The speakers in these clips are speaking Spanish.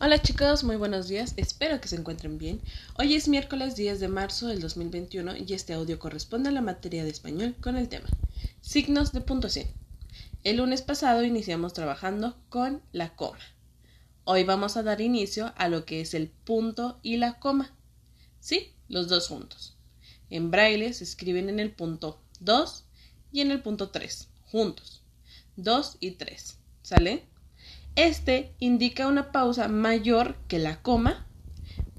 Hola chicos, muy buenos días, espero que se encuentren bien. Hoy es miércoles 10 de marzo del 2021 y este audio corresponde a la materia de español con el tema Signos de puntuación. El lunes pasado iniciamos trabajando con la coma. Hoy vamos a dar inicio a lo que es el punto y la coma. Sí, los dos juntos. En braille se escriben en el punto 2 y en el punto 3, juntos. 2 y 3. ¿Sale? Este indica una pausa mayor que la coma,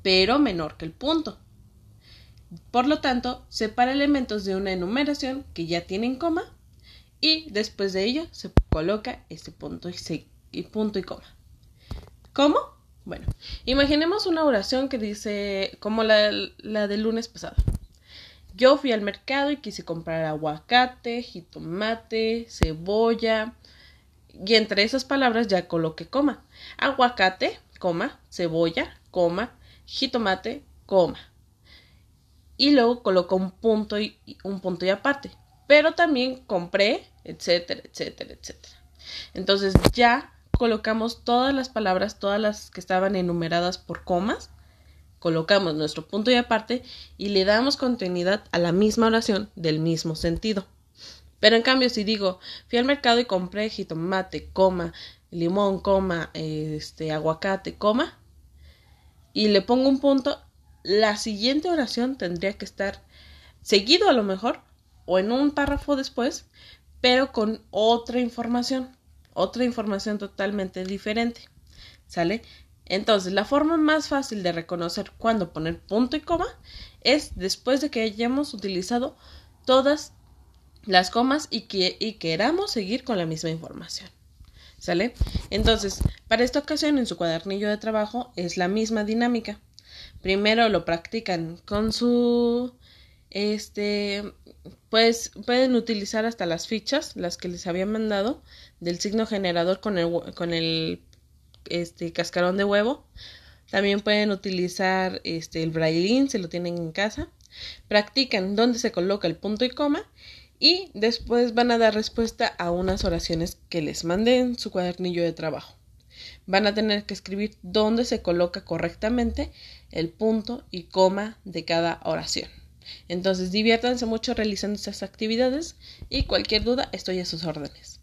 pero menor que el punto. Por lo tanto, separa elementos de una enumeración que ya tienen coma y después de ello se coloca este punto y, punto y coma. ¿Cómo? Bueno, imaginemos una oración que dice como la, la del lunes pasado. Yo fui al mercado y quise comprar aguacate, jitomate, cebolla, y entre esas palabras ya coloqué coma. Aguacate, coma, cebolla, coma, jitomate, coma. Y luego coloco un punto y un punto y aparte. Pero también compré, etcétera, etcétera, etcétera. Entonces ya colocamos todas las palabras, todas las que estaban enumeradas por comas, colocamos nuestro punto y aparte y le damos continuidad a la misma oración del mismo sentido. Pero en cambio, si digo, fui al mercado y compré jitomate, coma, limón, coma, este, aguacate, coma, y le pongo un punto, la siguiente oración tendría que estar seguido a lo mejor, o en un párrafo después, pero con otra información, otra información totalmente diferente. ¿Sale? Entonces, la forma más fácil de reconocer cuándo poner punto y coma es después de que hayamos utilizado todas las comas y, que, y queramos seguir con la misma información. ¿Sale? Entonces, para esta ocasión en su cuadernillo de trabajo es la misma dinámica. Primero lo practican con su este pues pueden utilizar hasta las fichas, las que les había mandado del signo generador con el con el este cascarón de huevo. También pueden utilizar este el braillín, se lo tienen en casa. Practican dónde se coloca el punto y coma y después van a dar respuesta a unas oraciones que les mandé en su cuadernillo de trabajo. Van a tener que escribir dónde se coloca correctamente el punto y coma de cada oración. Entonces diviértanse mucho realizando estas actividades y cualquier duda estoy a sus órdenes.